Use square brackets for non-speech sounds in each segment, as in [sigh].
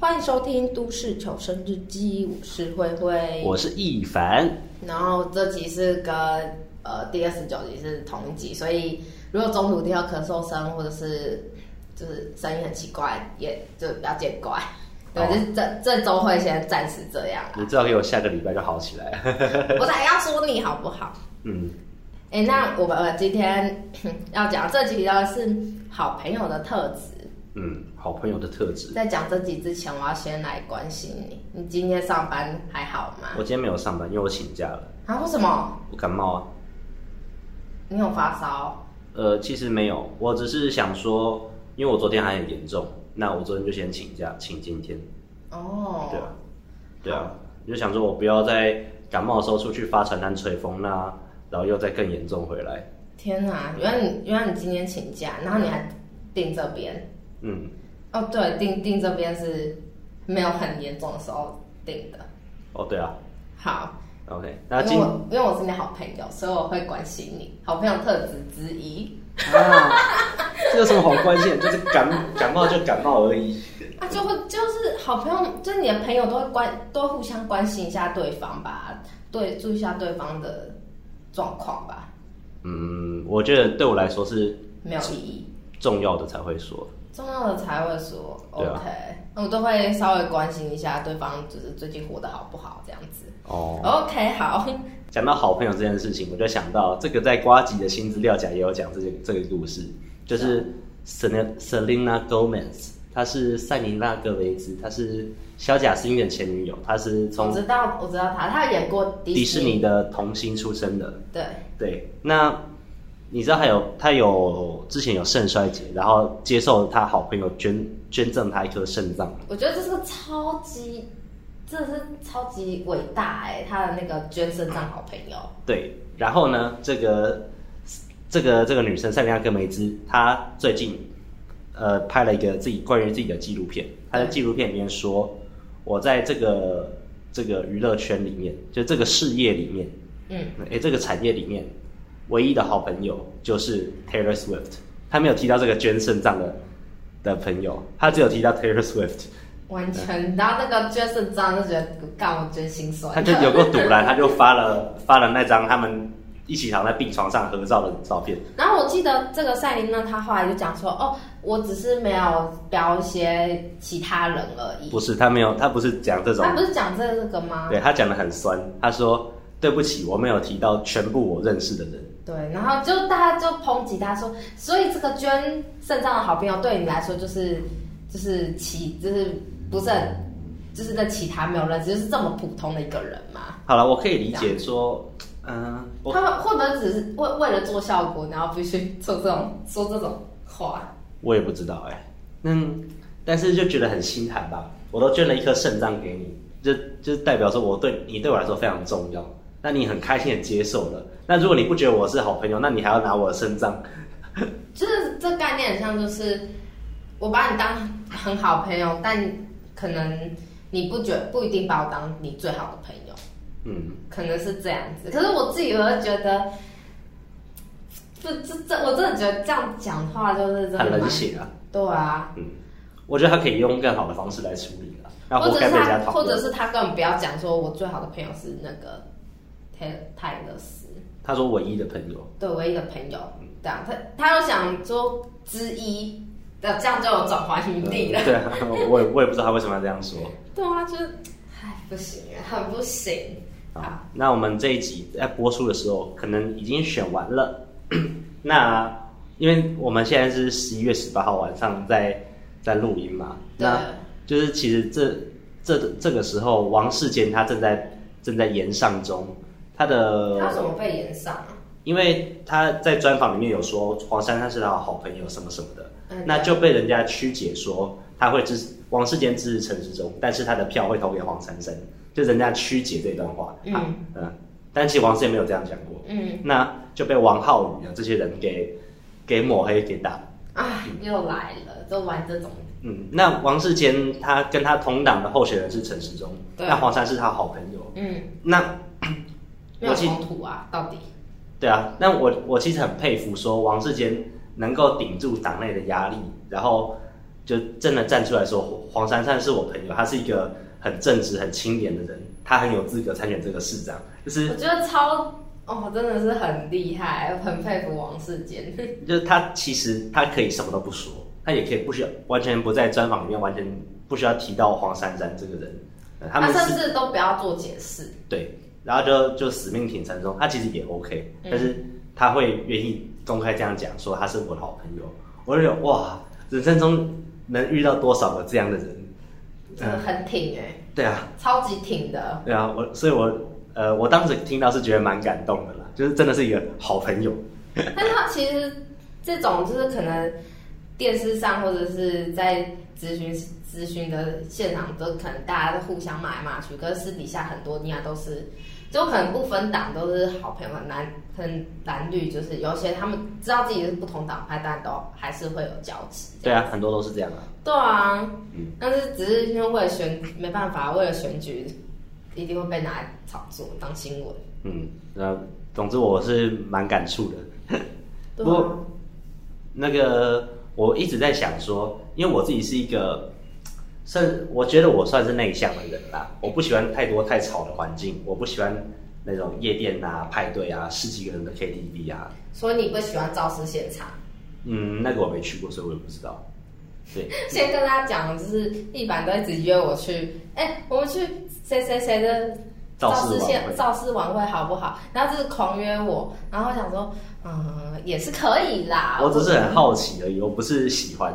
欢迎收听《都市求生日记》，我是慧慧，我是易凡。然后这集是跟呃第二十九集是同一集，所以如果中途听到咳嗽声或者是就是声音很奇怪，也就不要见怪。[laughs] 对，哦、就这这周会先暂时这样。你最好给我下个礼拜就好起来。[laughs] 我才要说你好不好？嗯。哎，那我们今天 [coughs] 要讲这集的是好朋友的特质。嗯，好朋友的特质。在讲这集之前，我要先来关心你。你今天上班还好吗？我今天没有上班，因为我请假了。啊？为什么？我感冒啊。你有发烧？呃，其实没有，我只是想说，因为我昨天还很严重，那我昨天就先请假，请今天。哦。对啊。对啊，就想说我不要在感冒的时候出去发传单、吹风那。然后又再更严重回来。天哪！原来你原来你今天请假，然后你还订这边。嗯。哦，对，定定这边是没有很严重的时候定的。哦，对啊。好。OK，那今因为我因为我是你好朋友，所以我会关心你。好朋友特质之一。啊。这有什么好关心？就是感感冒就感冒而已。啊，就会就是好朋友，就是你的朋友都会关，都会互相关心一下对方吧，对，注意一下对方的。状况吧，嗯，我觉得对我来说是没有意义，重要的才会说，重要的才会说，OK，那我都会稍微关心一下对方，就是最近活得好不好这样子。哦，OK，好。讲到好朋友这件事情，我就想到这个在瓜吉的新资料夹也有讲这个这个故事，就是 Selena Gomez。她是塞琳娜·格维兹，她是小贾斯汀的前女友，她是从我知道我知道她，她演过迪士，迪士尼的童星出身的。对对，那你知道他有他有之前有肾衰竭，然后接受他好朋友捐捐赠他一颗肾脏。我觉得这是个超级，这是超级伟大哎，他的那个捐肾脏好朋友。对，然后呢，这个这个这个女生赛琳娜·戈梅兹，她最近。呃，拍了一个自己关于自己的纪录片。她在纪录片里面说，我在这个这个娱乐圈里面，就这个事业里面，嗯，哎，这个产业里面，唯一的好朋友就是 Taylor Swift。他没有提到这个捐肾脏的的朋友，他只有提到 Taylor Swift。完全，然后那个捐肾脏就觉得干我真心酸。他就有个赌烂，他就发了发了那张他们。一起躺在病床上合照的照片。然后我记得这个赛琳娜，她后来就讲说：“哦，我只是没有标一些其他人而已。”不是，他没有，他不是讲这种。他不是讲这个吗？对，他讲的很酸，他说：“对不起，我没有提到全部我认识的人。”对，然后就大家就抨击他说：“所以这个捐肾脏的好朋友对你来说就是就是其就是不是很就是在其他没有认识，就是这么普通的一个人嘛？”好了，我可以理解说。嗯，他们会不会只是为为了做效果，然后必须做这种说这种话？我也不知道哎、欸，嗯，但是就觉得很心寒吧。我都捐了一颗肾脏给你，就就代表说我对你对我来说非常重要。那你很开心的接受了。那如果你不觉得我是好朋友，那你还要拿我的肾脏？[laughs] 就是这概念很像，就是我把你当很好朋友，但可能你不觉不一定把我当你最好的朋友。嗯，可能是这样子，可是我自己我会觉得，这这这，我真的觉得这样讲话就是很冷血啊。对啊，嗯，我觉得他可以用更好的方式来处理了，或者是他，或者是他根本不要讲说，我最好的朋友是那个泰泰勒斯。他说唯一的朋友，对，唯一的朋友，这样他他又想说之一，那这样就有转换余地了。对啊，我也我也不知道他为什么要这样说。[laughs] 对啊，就是，唉，不行啊，很不行。好，那我们这一集在播出的时候，可能已经选完了。[clears throat] 那因为我们现在是十一月十八号晚上在在录音嘛，对那就是其实这这这个时候，王世坚他正在正在延上中，他的他怎么被延上？啊？因为他在专访里面有说黄珊珊是他的好朋友什么什么的，嗯、那就被人家曲解说他会支持王世坚支持陈时中，但是他的票会投给黄珊珊。就人家曲解这段话，嗯。嗯，但其实王世坚没有这样讲过，嗯，那就被王浩宇啊这些人给给抹黑给打，啊，又来了，都玩这种，嗯，那王世坚他跟他同党的候选人是陈时中，那黄珊是他好朋友，嗯，那没有冲突啊，到底，对啊，那我我其实很佩服说王世坚能够顶住党内的压力，然后就真的站出来说黄珊珊是我朋友，他是一个很正直、很清廉的人，他很有资格参选这个市长。就是我觉得超哦，真的是很厉害，很佩服王世坚。就是他其实他可以什么都不说，他也可以不需要完全不在专访里面完全不需要提到黄珊珊这个人，他们甚至都不要做解释。对，然后就就死命挺陈松，他其实也 OK，但是他会愿意公开这样讲，说他是我的好朋友。我就觉得哇，人生中能遇到多少个这样的人，真的很挺哎、欸。对啊，超级挺的。对啊，我所以我，我呃，我当时听到是觉得蛮感动的啦，就是真的是一个好朋友。[laughs] 但是他其实这种就是可能电视上或者是在咨询咨询的现场，都可能大家都互相骂来骂去，可是私底下很多应该都是。就可能不分党都是好朋友，很蓝很蓝绿，就是有些他们知道自己是不同党派，但都还是会有交集。对啊，很多都是这样啊。对啊，嗯，但是只是因为为了选，没办法，为了选举，一定会被拿来炒作当新闻。嗯，那总之我是蛮感触的。不过、啊、那个我一直在想说，因为我自己是一个。甚，我觉得我算是内向的人啦。我不喜欢太多太吵的环境，我不喜欢那种夜店啊、派对啊、十几个人的 KTV 啊。所以你不喜欢造势现场？嗯，那个我没去过，所以我也不知道。对，[laughs] 先跟大家讲，就是一般都一直约我去，哎、欸，我们去谁谁谁的造势现造势晚会好不好？然后就是狂约我，然后想说，嗯，也是可以啦。我只是很好奇而已，我不是喜欢。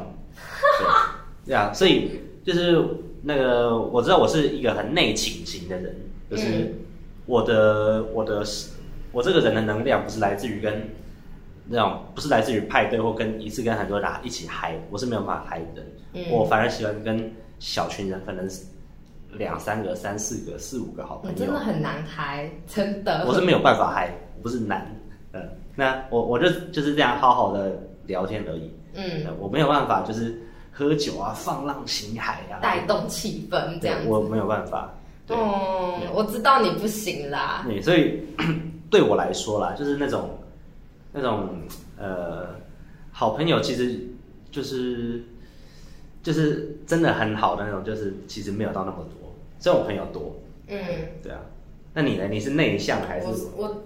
[laughs] 对啊，所以。就是那个，我知道我是一个很内倾型的人，就是我的、嗯、我的我这个人的能量不是来自于跟那种不是来自于派对或跟一次跟很多人一起嗨，我是没有办法嗨的我反而喜欢跟小群人，可能两三个、三四个、四五个好朋友，真的很难嗨，真的。我是没有办法嗨，不是难，嗯，那我我就就是这样好好的聊天而已，嗯，我没有办法就是。喝酒啊，放浪形骸啊，带动气氛这样子，我没有办法。哦、嗯，我知道你不行啦。对，所以 [clears throat] 对我来说啦，就是那种那种呃好朋友，其实就是就是真的很好的那种，就是其实没有到那么多。虽然我朋友多，嗯，对啊。那你呢？你是内向还是我？我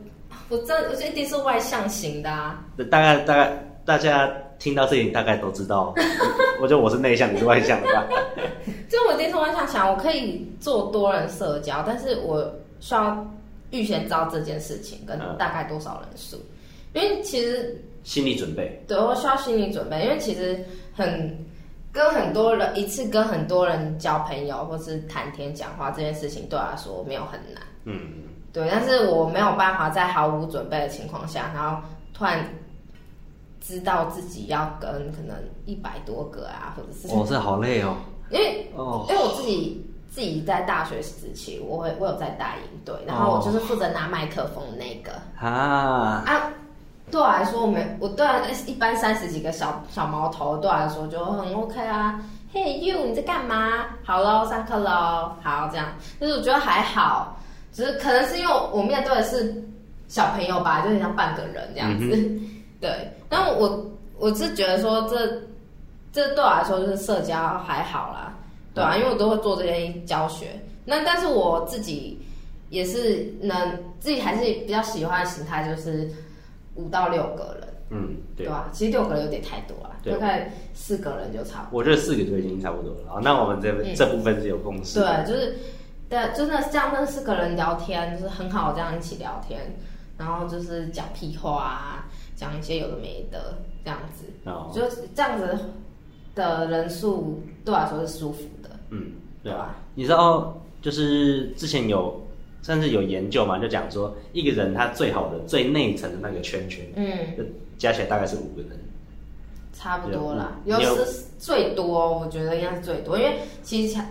我这我一定是外向型的啊。大概大概大家。听到这里大概都知道，[laughs] 我觉得我是内向，你是外向的吧？[laughs] 就我一定是外向想，我可以做多人社交，但是我需要预先知道这件事情跟大概多少人数，嗯，因为其实心理准备，对，我需要心理准备，因为其实很跟很多人一次跟很多人交朋友或是谈天讲话这件事情对我来说没有很难，嗯，对，但是我没有办法在毫无准备的情况下，然后突然。知道自己要跟可能一百多个啊，或者是哦，这好累哦。因为哦，因为我自己自己在大学时期，我会我有在大营队，然后我就是负责拿麦克风的那个啊啊。对我来说，我们我对一般三十几个小小毛头，对我来说就很 OK 啊。Hey you，你在干嘛？好喽，上课喽。好，这样就是我觉得还好，只是可能是因为我面对的是小朋友吧，就很像半个人这样子。嗯 [laughs] 对，但我我是觉得说这这对我来说就是社交还好啦，对啊，因为我都会做这些教学。那但是我自己也是能自己还是比较喜欢的形态，就是五到六个人，嗯，对，对吧？其实六个人有点太多了，大概四个人就差不多。我觉得四个就已经差不多了。好，那我们这、嗯、这部分是有共识。对，就是对，真的是这样跟四个人聊天，就是很好，这样一起聊天，然后就是讲屁话啊。讲一些有的没的这样子，哦，就这样子的人数对我来说是舒服的，嗯，对吧？你知道，就是之前有甚至有研究嘛，就讲说一个人他最好的最内层的那个圈圈，嗯，就加起来大概是五个人，差不多啦。有时最多，我觉得应该是最多，因为其实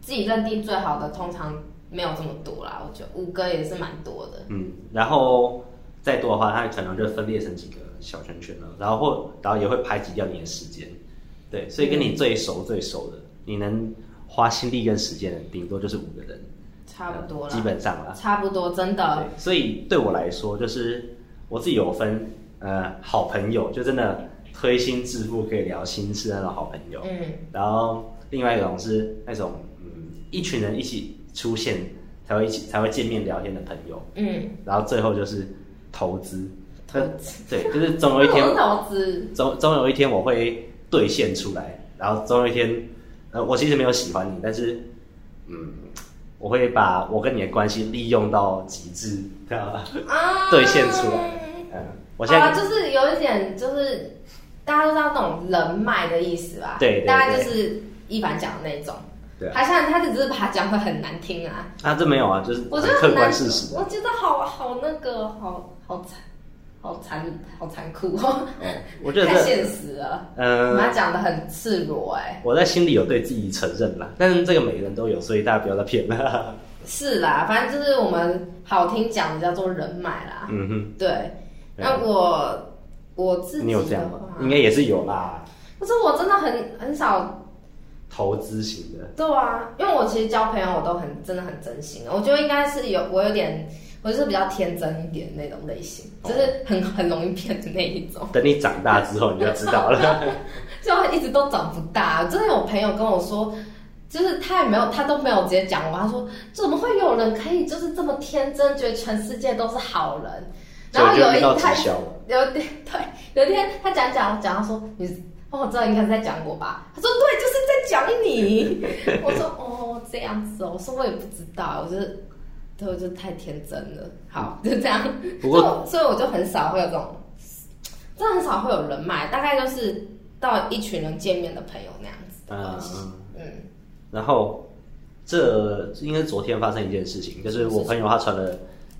自己认定最好的通常没有这么多啦。我觉得五个也是蛮多的，嗯，然后。再多的话，他可能就分裂成几个小圈圈了，然后或然后也会排挤掉你的时间，对，所以跟你最熟最熟的，你能花心力跟时间的，顶多就是五个人，差不多了，基本上了，差不多，真的。所以对我来说，就是我自己有分呃好朋友，就真的推心置腹可以聊心事那种好朋友。嗯，然后另外一种是那种嗯，一群人一起出现才会一起才会见面聊天的朋友。嗯，然后最后就是投资。投资 [laughs] 对，就是总有一天 [laughs] 投资，总总有一天我会兑现出来，然后总有一天，呃，我其实没有喜欢你，但是嗯。我会把我跟你的关系利用到极致，知道吧？啊，兑现出来。嗯，我现在、啊、就是有一点，就是大家都知道那种人脉的意思吧？对，大概就是一凡讲的那种。对，他像他只是把他讲的很难听啊。啊，这没有啊，就是我觉得客观事实。我觉得好好那个，好好惨。好残，好残酷哦！[laughs] [laughs] 我觉得太现实了。嗯，他讲的很赤裸哎。我在心里有对自己承认啦，但是这个每个人都有，所以大家不要再骗了。[laughs] 是啦，反正就是我们好听讲的叫做人脉啦。嗯哼，对。那我我自己，你有这样吗？应该也是有啦。可是我真的很很少投资型的。对啊，因为我其实交朋友我都很真的很真心，我觉得应该是有我有点。我就是比较天真一点那种类型，就是很很容易骗的那一种。等你长大之后，你就知道了。[laughs] 就一直都长不大。真的有朋友跟我说，就是他也没有，他都没有直接讲我。他说，怎么会有人可以就是这么天真，觉得全世界都是好人？然后有一天，有点对，有一天他讲讲讲，他说你哦，我知道应该是在讲我吧？他说对，就是在讲你。我说哦，这样子哦，我说我也不知道，我就是。对，就太天真了。好，[laughs] 就这样。不过，所以我就很少会有这种，真的很少会有人脉，大概就是到一群人见面的朋友那样子的关系。嗯，嗯。然后，这应该是昨天发生一件事情，就是我朋友他传了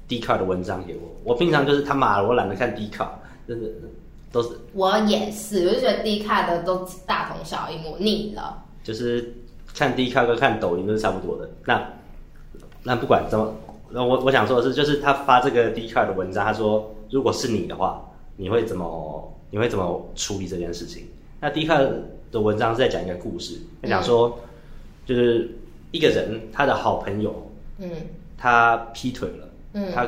D 卡的文章给我。我平常就是他妈，我懒得看 D 卡，真的都是。我也是，我就觉得 D 卡的都大同小异，我腻了。就是看 D 卡跟看抖音都是差不多的。那那不管怎么。那我我想说的是，就是他发这个 Dcard 的文章，他说，如果是你的话，你会怎么你会怎么处理这件事情？那 Dcard 的文章是在讲一个故事，他讲说，就是一个人他的好朋友，嗯，他劈腿了，嗯，他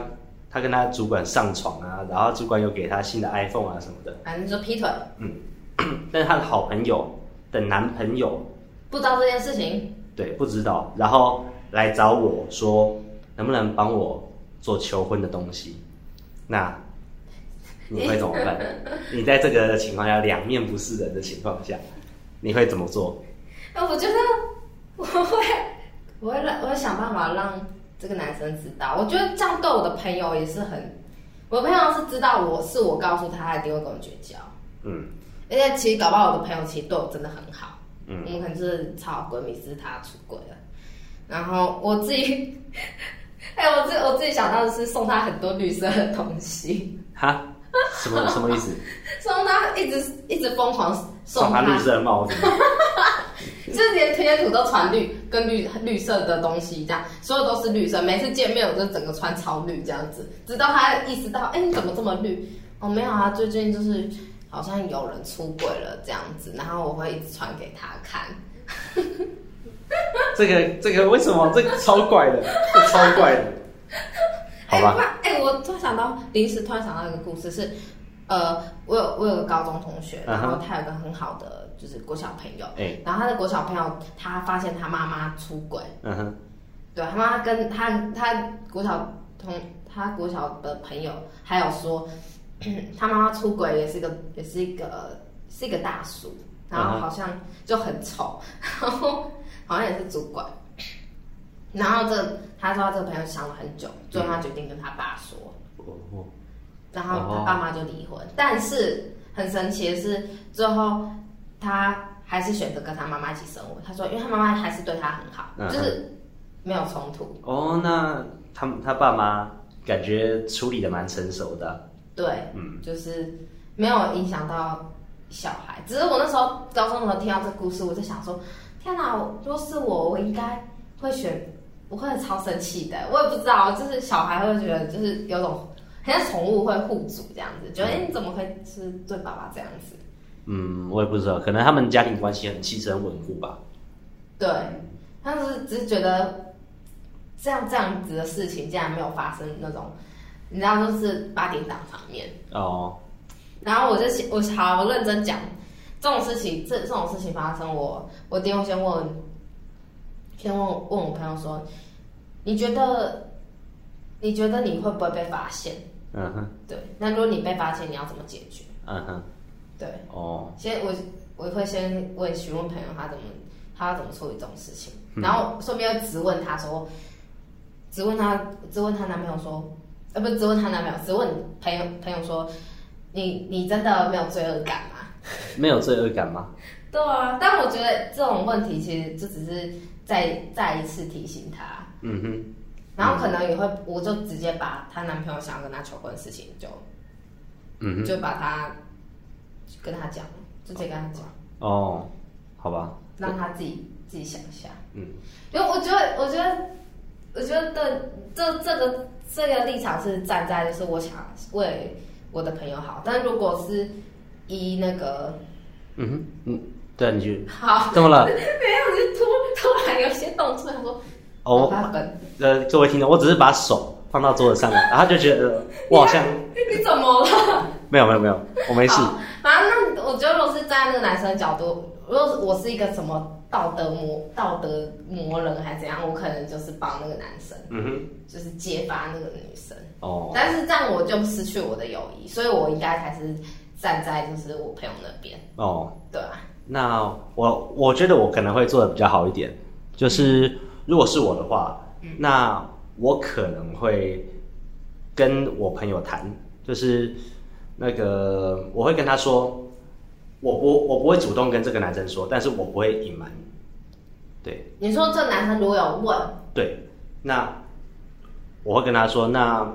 他跟他主管上床啊，然后主管又给他新的 iPhone 啊什么的，反正就劈腿，嗯，[coughs] 但是他的好朋友的男朋友不知道这件事情，对，不知道，然后来找我说。能不能帮我做求婚的东西？那 [laughs] 你会怎么办？你在这个情况下两面不是人的情况下，你会怎么做？我觉得 [laughs] 我会，我会让，我会想办法让这个男生知道。我觉得这样对我的朋友也是很，我的朋友是知道我是我告诉他，他一定会跟我绝交。嗯，而且其实搞不好我的朋友其实对我真的很好。嗯，我们可能是超好闺蜜，是他出轨了。然后我自己。哎、欸，我自我自己想到的是送他很多绿色的东西。哈？什么什么意思？[laughs] 送他一直一直疯狂送，送他绿色的帽子，[laughs] 就是连贴图都传绿跟绿绿色的东西，这样所有都是绿色。每次见面我就整个穿超绿这样子，直到他意识到，哎、欸，你怎么这么绿？哦，没有啊，最近就是好像有人出轨了这样子，然后我会一直传给他看。[laughs] 这个这个为什么？这个超怪的，这超怪的，好吧？哎、欸，我突然想到，临时突然想到一个故事是，呃，我有我有个高中同学，然后他有个很好的就是国小朋友，哎、uh-huh，然后他的国小朋友他发现他妈妈出轨，嗯哼，对他妈妈跟他他国小同他国小的朋友还有说，[clears throat] 他妈妈出轨也是一个也是一个是一个大叔，然后好像就很丑，然后。好像也是主管，然后这他说他这个朋友想了很久，最后他决定跟他爸说，然后他爸妈就离婚。但是很神奇的是，最后他还是选择跟他妈妈一起生活。他说，因为他妈妈还是对他很好，就是没有冲突。哦，那他他爸妈感觉处理的蛮成熟的。对，嗯，就是没有影响到小孩。只是我那时候高中的时候听到这故事，我就想说。天哪！如果是我，我应该会选，我会超生气的。我也不知道，就是小孩会觉得，就是有种很像宠物会护主这样子，觉得哎，你怎么会是对爸爸这样子？嗯，我也不知道，可能他们家庭关系很气质很稳固吧。对，他是只是觉得这样这样子的事情竟然没有发生那种，你知道，就是八点档场面哦。然后我就我好我认真讲，这种事情这这种事情发生我，我我一定会先问，先问问我朋友说，你觉得你觉得你会不会被发现？嗯哼，对。那如果你被发现，你要怎么解决？嗯哼，对。哦，先我我会先问询问朋友他怎么他要怎么处理这种事情，嗯、然后顺便质问他说，质问他质问他男朋友说，呃，不是质问他男朋友，质问朋友朋友说，你你真的没有罪恶感吗？没有罪恶感吗？对啊，但我觉得这种问题其实就只是再再一次提醒他。嗯哼。然后可能也会，我就直接把她男朋友想要跟她求婚的事情就，嗯，就把他跟他讲，直接跟他讲。哦，好吧。让他自己自己想一下。嗯。因为我觉得，我觉得，我觉得这这个这个立场是站在就是我想为我的朋友好，但如果是一那个，嗯哼，嗯，对，你去。好。怎么了？[laughs] 没有，就突突然有些动作，他说。哦，呃，各位听众，我只是把手放到桌子上面，[laughs] 然后就觉得我好像你怎么了？没有没有没有，我没事。反正那我觉得，如果是站在那个男生的角度，如果我是一个什么道德魔道德魔人还是怎样，我可能就是帮那个男生，嗯哼，就是揭发那个女生。哦，但是这样我就失去我的友谊，所以我应该才是站在就是我朋友那边。哦，对啊。那我我觉得我可能会做的比较好一点，就是。嗯如果是我的话，那我可能会跟我朋友谈，就是那个我会跟他说，我不我不会主动跟这个男生说，但是我不会隐瞒。对，你说这男生如果有问，对，那我会跟他说，那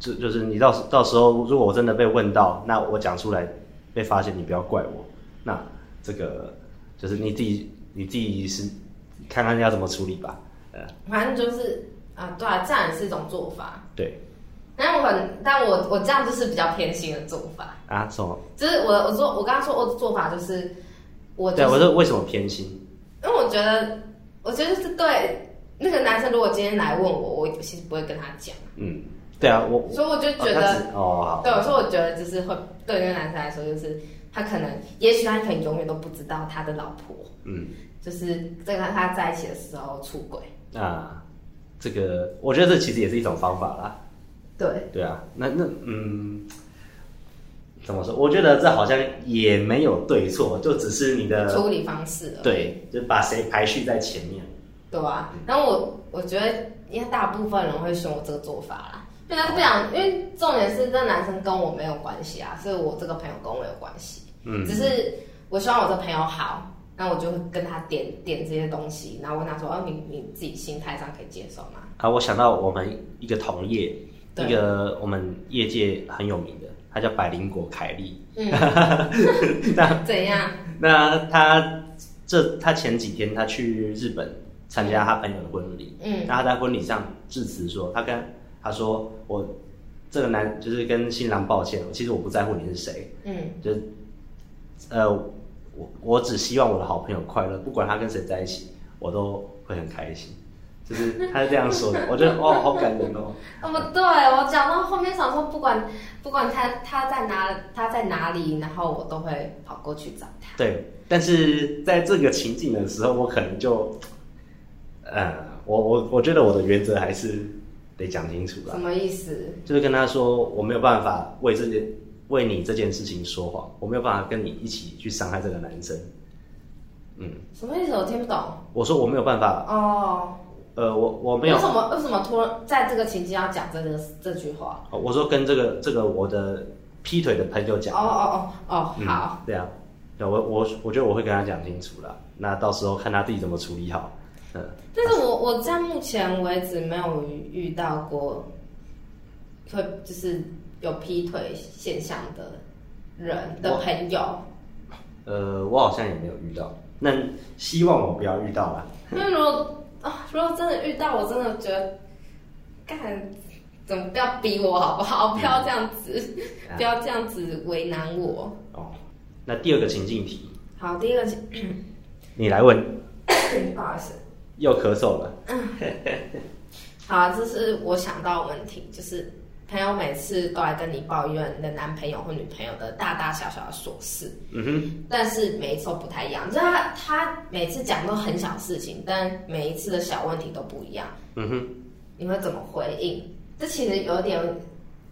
就就是你到时到时候如果我真的被问到，那我讲出来被发现，你不要怪我。那这个就是你自己你自己是看看要怎么处理吧。呃反正就是啊，对啊，这样也是一种做法。对，但我很，但我我这样就是比较偏心的做法啊。什么？就是我我说我刚刚说我的做法就是我、就是、对我说为什么偏心？因为我觉得我觉得是对那个男生，如果今天来问我，我其实不会跟他讲。嗯，对啊，我所以我就觉得哦，对，所以我觉得就是会对那个男生来说，就是他可能，也许他可能永远都不知道他的老婆，嗯，就是在跟他在一起的时候出轨。啊，这个我觉得这其实也是一种方法啦。对对啊，那那嗯，怎么说？我觉得这好像也没有对错，就只是你的处理方式了。对，就把谁排序在前面。对啊，然后我我觉得，因为大部分人会选我这个做法啦，因为他不想，因为重点是这男生跟我没有关系啊，所以我这个朋友跟我有关系。嗯，只是我希望我这朋友好。那我就会跟他点点这些东西，然后问他说：“哦，你你自己心态上可以接受吗？”啊，我想到我们一个同业，一个我们业界很有名的，他叫百灵果凯利。嗯，[laughs] 那 [laughs] 怎样？那他这他前几天他去日本参加他朋友的婚礼，嗯，那他在婚礼上致辞说，他跟他说：“我这个男就是跟新郎抱歉，其实我不在乎你是谁，嗯，就是呃。”我我只希望我的好朋友快乐，不管他跟谁在一起，我都会很开心。就是他是这样说的，我觉得 [laughs] 哦，好感人哦。那么对我讲到后面想说，不管不管他他在哪他在哪里，然后我都会跑过去找他。对，但是在这个情景的时候，我可能就，呃，我我我觉得我的原则还是得讲清楚了。什么意思？就是跟他说，我没有办法为这件。为你这件事情说谎，我没有办法跟你一起去伤害这个男生。嗯，什么意思？我听不懂。我说我没有办法。哦。呃，我我没有。为什么为什么突然在这个情境要讲这个这句话？哦，我说跟这个这个我的劈腿的朋友讲。哦哦哦哦，好。对啊，对我我我觉得我会跟他讲清楚了。那到时候看他自己怎么处理好。嗯。但是我我在目前为止没有遇到过，会就是。有劈腿现象的人的朋友，呃，我好像也没有遇到。那希望我不要遇到啦。[laughs] 那如果啊，如果真的遇到，我真的觉得，干，怎么不要逼我好不好？不要这样子，嗯、不要这样子为难我。哦，那第二个情境题。好，第二个情，[coughs] 你来问。[coughs] 不好意思，又咳嗽了。[coughs] 好，这是我想到的问题，就是。朋友每次都来跟你抱怨你的男朋友或女朋友的大大小小的琐事，嗯哼，但是每一次都不太一样，就是他他每次讲都很小事情，但每一次的小问题都不一样，嗯哼，你会怎么回应？这其实有点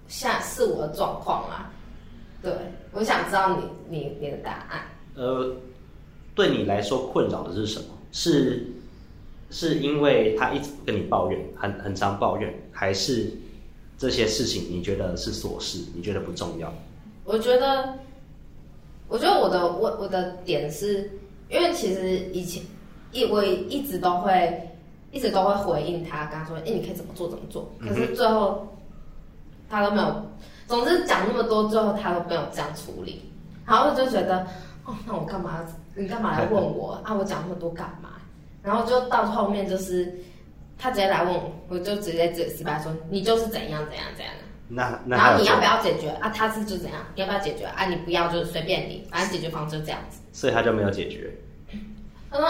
像是我的状况啊，对，我想知道你你你的答案。呃，对你来说困扰的是什么？是是因为他一直跟你抱怨，很很常抱怨，还是？这些事情你觉得是琐事，你觉得不重要？我觉得，我觉得我的我我的点是，因为其实以前一我一直都会一直都会回应他，跟他说：“哎，你可以怎么做怎么做。”可是最后他都没有，总之讲那么多，最后他都没有这样处理。然后我就觉得，哦，那我干嘛？你干嘛来问我啊？我讲那么多干嘛？然后就到后面就是。他直接来问我，我就直接直直白说，你就是怎样怎样怎样的。那那然后你要不要解决啊？他是就怎样？你要不要解决啊？你不要就是随便你，反正解决方式就这样子。所以他就没有解决。嗯，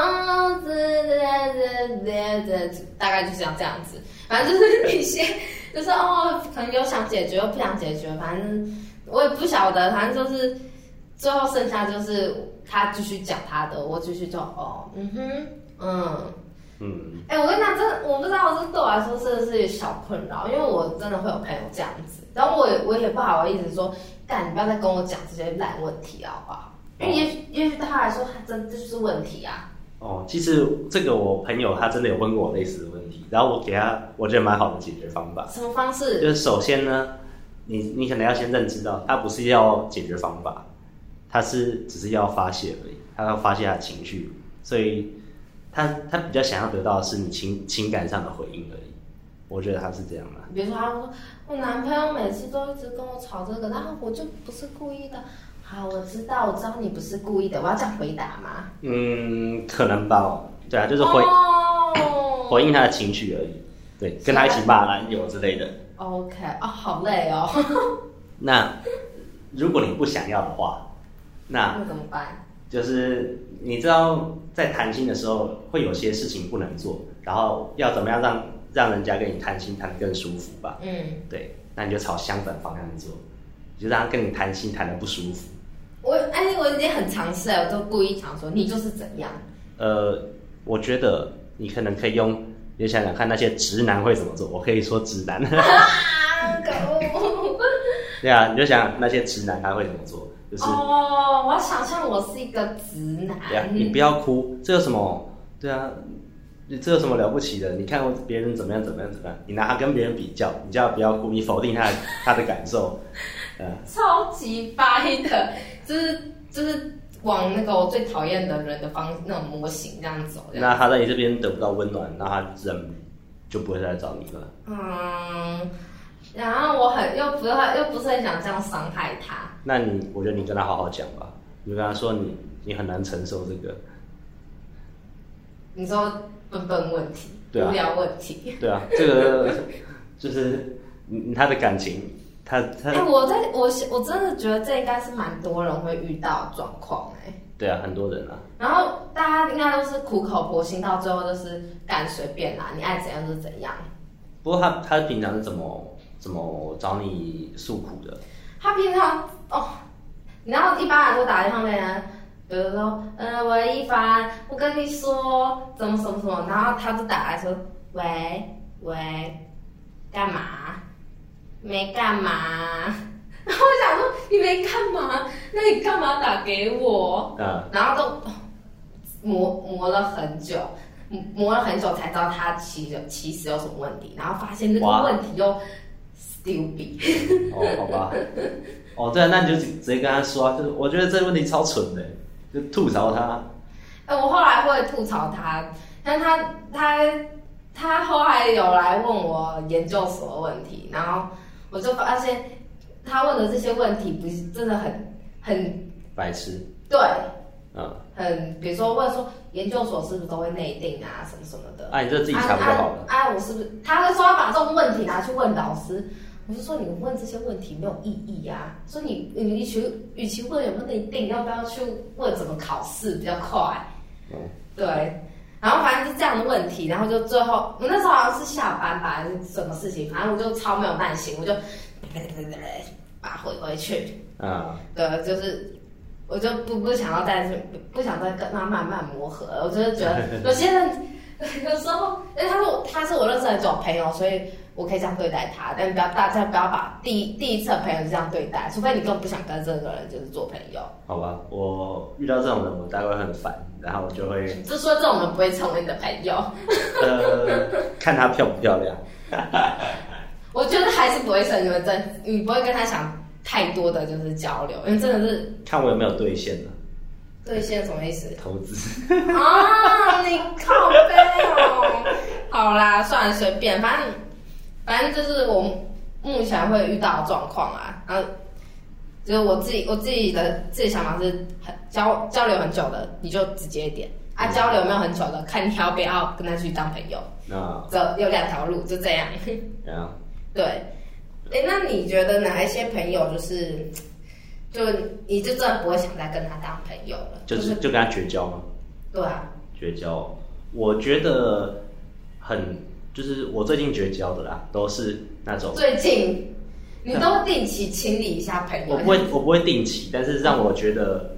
大概就是要这样子，反正就是一些，就是哦，可能有想解决又不想解决，反正我也不晓得，反正就是最后剩下就是他继续讲他的，我继续就哦，嗯哼，嗯。嗯，哎、欸，我跟你讲，真的，我不知道，这对我来说真的是小困扰，因为我真的会有朋友这样子，然后我也我也不好意思说，干，你不要再跟我讲这些烂问题了，好不好？因为也许也许对他来说，他真这就是问题啊。哦，其实这个我朋友他真的有问过我类似的问题，然后我给他我觉得蛮好的解决方法。什么方式？就是首先呢，你你可能要先认知到，他不是要解决方法，他是只是要发泄而已，他要发泄他的情绪，所以。他他比较想要得到的是你情情感上的回应而已，我觉得他是这样的。比如说，他说我男朋友每次都一直跟我吵这个，然后我就不是故意的。好，我知道，我知道你不是故意的。我要这样回答吗？嗯，可能吧。对啊，就是回、oh! [clears throat] 回应他的情绪而已。对，跟他一起骂男友之类的。OK，哦，好累哦。[laughs] 那如果你不想要的话，那那怎么办？就是你知道，在谈心的时候会有些事情不能做，然后要怎么样让让人家跟你谈心谈得更舒服吧？嗯，对，那你就朝相反方向做，就让他跟你谈心谈得不舒服。我哎，我已经很尝试了，我都故意想说你就是怎样。呃，我觉得你可能可以用，你想想看那些直男会怎么做。我可以说直男。[laughs] [laughs] 啊，可恶！对啊，你就想那些直男他会怎么做。就是、哦，我要想象我是一个直男。对啊，你不要哭，这有什么？对啊，你这有什么了不起的？你看别人怎么样怎么样怎么样，你拿他跟别人比较，你就要不要哭？你否定他他的感受，嗯，[laughs] 超级掰的，就是就是往那个我最讨厌的人的方那种模型这样走。那他在你这边得不到温暖，那他自然就不会再来找你了。嗯。然后我很又不是又不是很想这样伤害他。那你我觉得你跟他好好讲吧，你跟他说你你很难承受这个。你说笨笨问题，对啊，无聊问题。对啊，这个就是他的感情，他他。哎、欸，我在我我真的觉得这应该是蛮多人会遇到状况哎。对啊，很多人啊。然后大家应该都是苦口婆心，到最后就是干随便啦，你爱怎样就怎样。不过他他平常是怎么？怎么找你诉苦的？他平常哦，然后一般来说打电话给人，比如说，呃，喂，一凡，我跟你说，怎么什么什么，然后他就打来说，喂喂，干嘛？没干嘛。[laughs] 然后我想说，你没干嘛，那你干嘛打给我？嗯，然后都磨磨了很久，磨了很久才知道他其实其实有什么问题，然后发现这个问题又。丢笔哦，好吧，哦，对啊，那你就直接跟他说，就是我觉得这个问题超蠢的，就吐槽他。哎、欸，我后来会吐槽他，但他他他后来有来问我研究所的问题，然后我就发现他问的这些问题不是真的很很白痴。对，嗯，很比如说问说研究所是不是都会内定啊，什么什么的。哎、啊，你这自己查不就好了？哎、啊啊啊，我是不是？他会说要把这种问题拿去问导师。我就说你问这些问题没有意义呀、啊，说你你与其与其问有没有内定，要不要去问怎么考试比较快？嗯，对，然后反正是这样的问题，然后就最后我那时候好像是下班吧，还是什么事情，反正我就超没有耐心，我就 [laughs] 把它回回去。啊，对，就是我就不不想要再不想再跟他慢慢磨合，我就是觉得 [laughs] 有些人有时候，因为他是他是我认识很久的朋友，所以。我可以这样对待他，但不要大家不要把第一第一次的朋友就这样对待，除非你根本不想跟这个人就是做朋友。好吧，我遇到这种人，我大概会很烦，然后我就会。就说这种人不会成为你的朋友。[laughs] 呃，看他漂不漂亮。[laughs] 我觉得还是不会成为真，你不会跟他想太多的就是交流，因为真的是。看我有没有兑现呢？兑现什么意思？投资。[laughs] 啊，你靠背哦。好啦，算了，随便，反正。反正就是我目前会遇到的状况啊，然后就是我自己我自己的自己想法是很交交流很久的，你就直接一点啊；交流没有很久的，看你要不要跟他去当朋友。[laughs] 那，这有两条路，就这样。啊，[laughs] 对。哎，那你觉得哪一些朋友就是，就你就真的不会想再跟他当朋友了？就是就跟他绝交吗？对啊，绝交。我觉得很。就是我最近绝交的啦，都是那种最近，你都定期清理一下朋友。我不会，我不会定期，但是让我觉得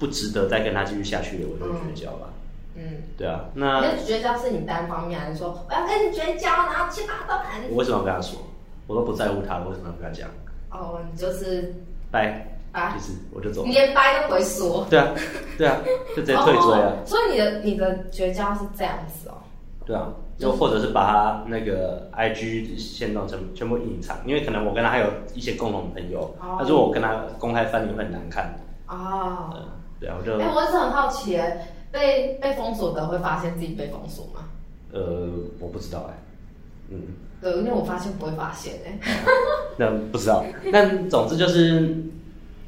不值得再跟他继续下去的，我就会绝交吧。嗯，对啊，那绝交是你单方面还是说我要跟你绝交，然后去把他断？我为什么要跟他说？我都不在乎他，我为什么要跟他讲？哦，你就是拜啊，就是我就走，你连拜都不会说。对啊，对啊，就直接退追啊。所以你的你的绝交是这样子哦。对啊。就或者是把他那个 I G 线动全全部隐藏，因为可能我跟他还有一些共同朋友，他说我跟他公开翻脸会很难看。哦，嗯，对啊，我就。哎，我一直很好奇，被被封锁的会发现自己被封锁吗？呃，我不知道哎。嗯。对，因为我发现不会发现哎。[laughs] 那不知道，但总之就是，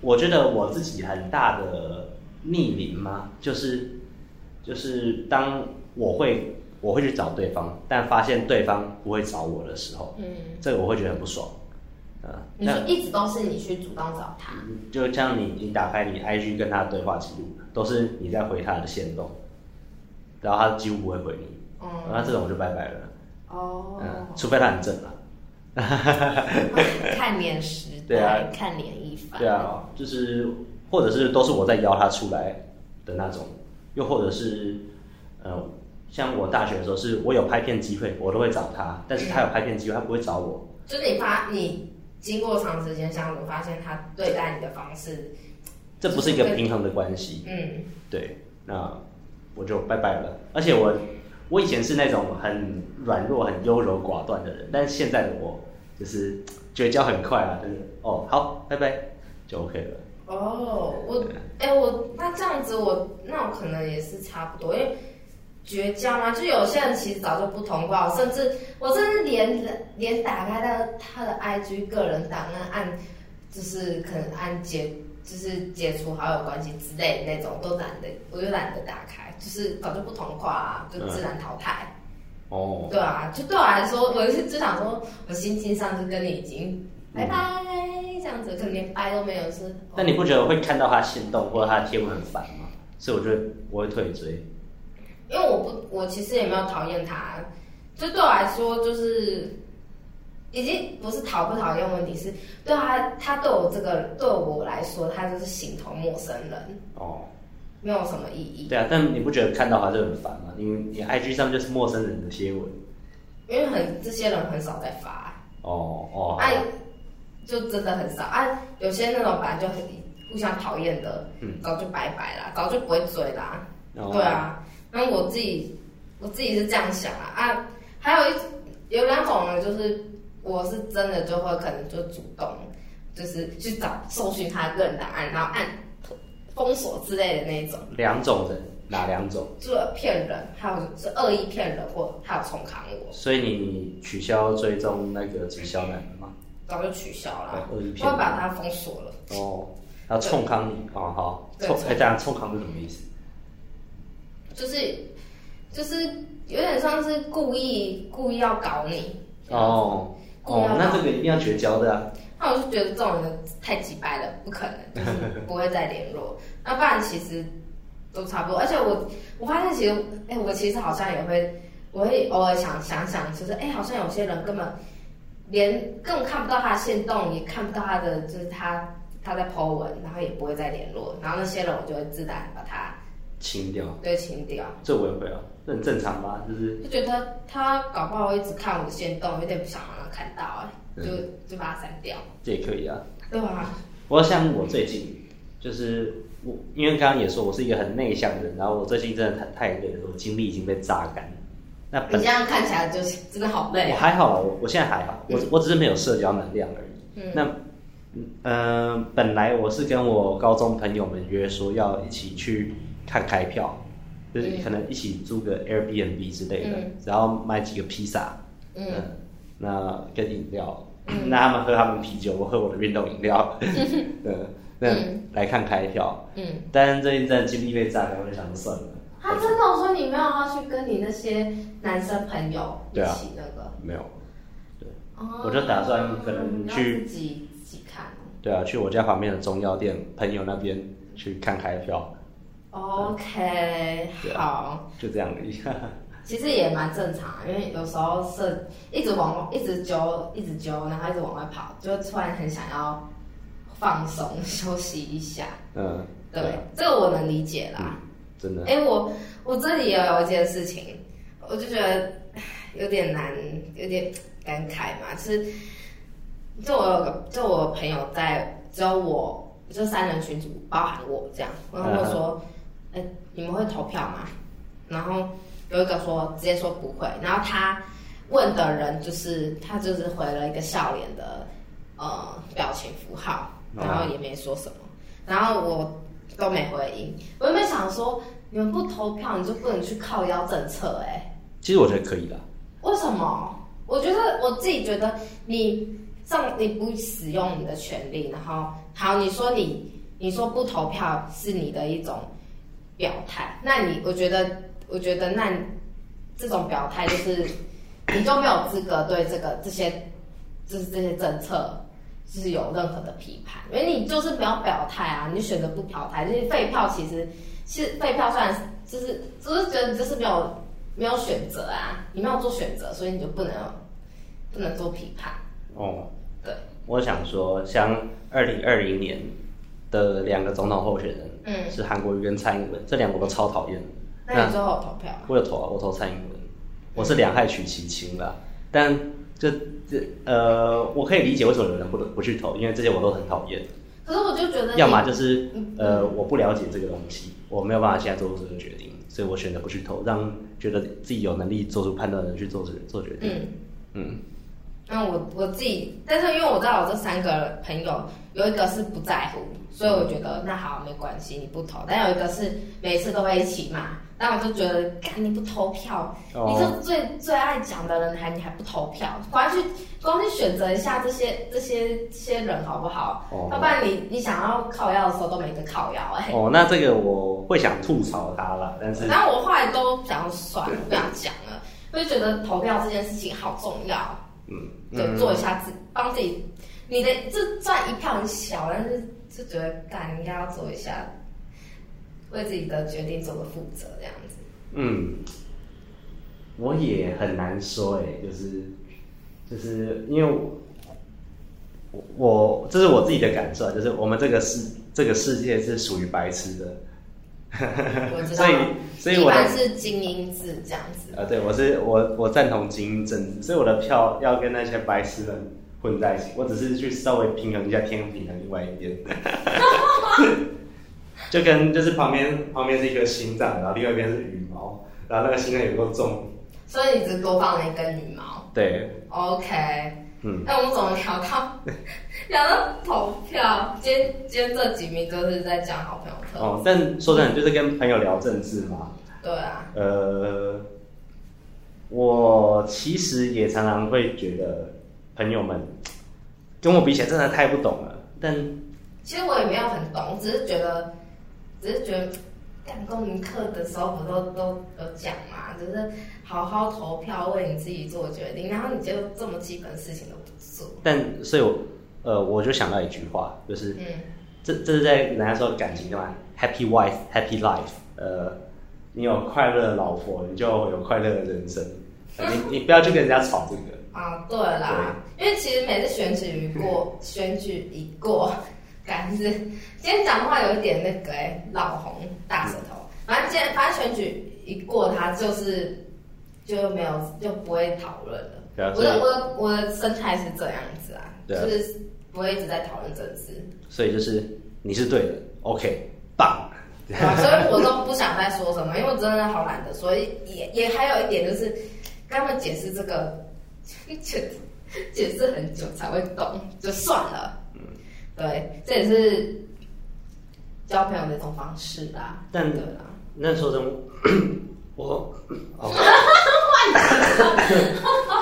我觉得我自己很大的逆鳞嘛，就是就是当我会。我会去找对方，但发现对方不会找我的时候，嗯，这个我会觉得很不爽。呃，你说一直都是你去主动找他，就像你，你打开你 IG 跟他的对话记录，都是你在回他的线动，然后他几乎不会回你，嗯，那这种我就拜拜了。哦，嗯，除非他很正啊。[laughs] 看脸时代，对啊，看脸一番，对啊，就是或者是都是我在邀他出来的那种，又或者是，呃。像我大学的时候，是我有拍片机会，我都会找他，但是他有拍片机会，他不会找我。就是你发你经过长时间相处，发现他对待你的方式，这不是一个平衡的关系。嗯，对，那我就拜拜了。而且我我以前是那种很软弱、很优柔寡断的人，但是现在的我就是绝交很快啊，就是哦，好，拜拜，就 OK 了。哦，我哎、欸，我那这样子我，我那我可能也是差不多，因为。绝交吗？就有些人其实早就不通话，甚至我甚至连连打开他的他的 IG 个人档案按，就是可能按解就是解除好友关系之类的那种都懒得，我就懒得打开，就是早就不通话啊，就自然淘汰。嗯、哦。对啊，就对我来说，我就就想说，我心情上就跟你已经拜拜、嗯、这样子，可能连拜都没有是。那你不觉得我会看到他心动或者他的贴文很烦吗？所以我觉得我会退追。因为我不，我其实也没有讨厌他，就对我来说，就是已经不是讨不讨厌问题，是对他，他对我这个对我来说，他就是形同陌生人。哦，没有什么意义。对啊，但你不觉得看到他就很烦吗？因为你 IG 上就是陌生人的贴文，因为很这些人很少在发。哦哦，哎、啊，就真的很少。啊，有些那种本来就很互相讨厌的，嗯，搞就拜拜啦，搞就不会追啦，哦、对啊。那我自己，我自己是这样想啊啊，还有一有两种呢，就是我是真的就会可能就主动，就是去找搜寻他个人档案，然后按封锁之类的那种。两种人，哪两种？就是骗人，还有是恶意骗人，或还有冲康我。所以你取消追踪那个直销男的吗？早就取消了，恶意骗人，我会把他封锁了。哦，然后冲康你对哦好，冲哎这样冲康是什么意思？就是，就是有点像是故意故意要搞你哦哦，那这个一定要绝交的啊。那我就觉得这种人太急掰了，不可能，就 [laughs] 是不会再联络。那不然其实都差不多。而且我我发现其实，哎、欸，我其实好像也会，我会偶尔想想想，就是哎、欸，好像有些人根本连更看不到他的行动，也看不到他的就是他他在 po 文，然后也不会再联络，然后那些人我就会自然把他清掉，对，清掉。这我也会啊，这很正常吧？就是就觉得他搞不好会一直看我的限动，有点不想让他看到哎、欸，就就把他删掉。这也可以啊。对吧？我像我最近就是我，因为刚刚也说我是一个很内向的人，然后我最近真的太太累了，我精力已经被榨干。那你这样看起来就是真的好累。我还好，我我现在还好，我我只是没有社交能量而已。嗯、那嗯、呃，本来我是跟我高中朋友们约说要一起去看开票，就是可能一起租个 Airbnb 之类的，嗯、然后买几个披萨，嗯，嗯，那跟饮料。嗯、[laughs] 那他们喝他们啤酒，我喝我的运动饮料。[laughs] 嗯，那来看开票。嗯，但是最近真的精力被榨干，我就想算了。他真的说你没有要去跟你那些男生朋友一起那个？没有。对。哦。我就打算可能去自己自己看。对啊，去我家旁边的中药店朋友那边去看开票。OK，好。就这样而已。[laughs] 其实也蛮正常，因为有时候是一直往一直揪，一直揪，然后一直往外跑，就突然很想要放松休息一下。嗯，对，对这个我能理解啦。嗯、真的。哎、欸，我我这里也有一件事情，我就觉得有点难，有点感慨嘛。就是，就我有个，就我朋友在，只有我，就三人群组，包含我这样，然后我说，哎、欸，你们会投票吗？然后。有一个说直接说不会，然后他问的人就是他就是回了一个笑脸的呃表情符号，然后也没说什么，然后我都没回应。我有没有想说你们不投票你就不能去靠腰政策？哎，其实我觉得可以的。为什么？我觉得我自己觉得你上你不使用你的权利，然后好你说你你说不投票是你的一种表态，那你我觉得。我觉得那这种表态就是你就没有资格对这个这些就是这些政策就是有任何的批判，因为你就是没有表态啊，你选择不表态，这些废票其实其实废票算就是就是觉得你就是没有没有选择啊，你没有做选择，所以你就不能不能做批判。哦，对，我想说，像二零二零年的两个总统候选人，嗯，是韩国瑜跟蔡英文，这两个我都超讨厌。那你最后投票？我有投啊，我投蔡英文，我是两害取其轻啦。但这这呃，我可以理解为什么有人不不去投，因为这些我都很讨厌。可是我就觉得，要么就是呃，我不了解这个东西，我没有办法现在做出这个决定，所以我选择不去投，让觉得自己有能力做出判断的人去做这做决定。嗯嗯。那我我自己，但是因为我知道我这三个朋友有一个是不在乎，所以我觉得那好没关系，你不投。但有一个是每次都会一起骂。那我就觉得，干你不投票，oh. 你是最最爱讲的人，还你还不投票，光去光去选择一下这些这些这些人好不好？哦，oh. 要不然你你想要靠腰的时候都没得靠腰哎。哦，oh, 那这个我会想吐槽他了，但是，然后我后来都想算了，不想讲了，我就觉得投票这件事情好重要。嗯，对，做一下自帮自己，你的这赚一票很小，但是就觉得干你应该要做一下。为自己的决定做个负责，这样子。嗯，我也很难说哎，就是就是因为我我这是我自己的感受，就是我们这个世这个世界是属于白痴的。[laughs] 我知道。所以所以我是精英制这样子。啊，对，我是我我赞同精英政治，所以我的票要跟那些白痴人混在一起。我只是去稍微平衡一下天平的另外一边。[laughs] [laughs] 就跟就是旁边旁边是一颗心脏，然后另外一边是羽毛，然后那个心脏有够重，所以你只多放了一根羽毛。对，OK，嗯，那我们怎么调到聊到投票？今天今天这几名都是在讲好朋友特哦，但说真的，就是跟朋友聊政治嘛。对啊。呃，我其实也常常会觉得朋友们跟我比起来真的太不懂了，但其实我也没有很懂，只是觉得。只是觉得，干公民课的时候不都都有讲嘛，就是好好投票，为你自己做决定，然后你就这么基本的事情都不做。但所以我，呃，我就想到一句话，就是，嗯，这这是在人家说感情对吧？Happy wife, happy life。呃，你有快乐的老婆，你就有快乐的人生。你你不要去跟人家吵这个。[laughs] 啊，对啦，对因为其实每次选举一过，[laughs] 选举一过，感觉今天讲话有一点那个哎，老红大舌头。反正今天反正选举一过，他就是就没有就不会讨论了。啊、我的我的我的生态是这样子啊，啊就是不会一直在讨论政治。所以就是你是对的，OK，棒。啊、所以我都不想再说什么，因为我真的好懒得。所以也也还有一点就是跟他们解释这个，解 [laughs] 解释很久才会懂，就算了。嗯，对，这也是交朋友的一种方式啦。但对啦，那时候真 [coughs] 我哦，[laughs]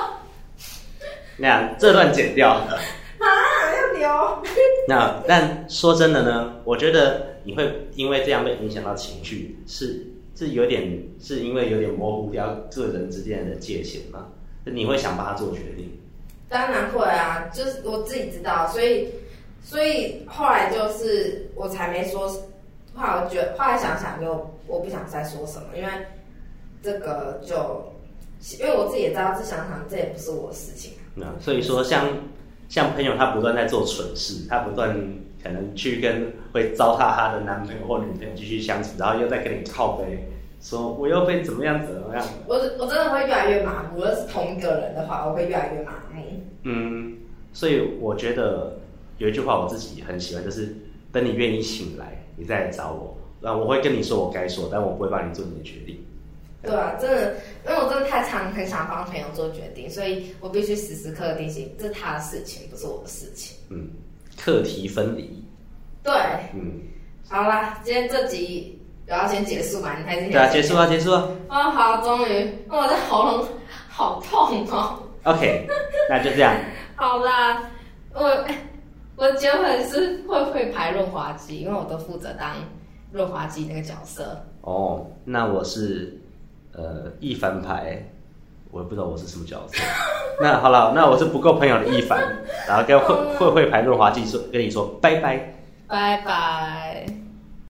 [laughs] 那样这段剪掉 [laughs] 那但说真的呢，我觉得。你会因为这样被影响到情绪，是是有点是因为有点模糊掉个人之间的界限吗？你会想帮他做决定？当然会啊，就是我自己知道，所以所以后来就是我才没说。后来我觉得，后来想想就我不想再说什么，因为这个就因为我自己也知道，这想想这也不是我的事情。那所以说像，像像朋友他不断在做蠢事，他不断。可能去跟会糟蹋他的男朋友或女朋友继续相处，然后又在跟你靠背，说我又被怎么样怎么样。我我真的会越来越麻木。如果是同一个人的话，我会越来越麻木。嗯，所以我觉得有一句话我自己很喜欢，就是等你愿意醒来，你再来找我，然后我会跟你说我该说，但我不会帮你做你的决定。对啊，真的，因为我真的太常很想帮朋友做决定，所以我必须时时刻刻提醒，这是他的事情，不是我的事情。嗯。课题分离，对，嗯，好啦，今天这集我要先结束嘛？你开始对啊，结束啊，结束啊！啊，好，终于，我的喉咙好痛哦。OK，那就这样。[laughs] 好啦，我我结婚是会会排润滑剂，因为我都负责当润滑剂那个角色。哦，那我是呃一凡牌。我也不知道我是什么角色。[laughs] 那好了，那我是不够朋友的一凡，然后跟会会会牌润滑剂说跟你说拜拜，拜拜。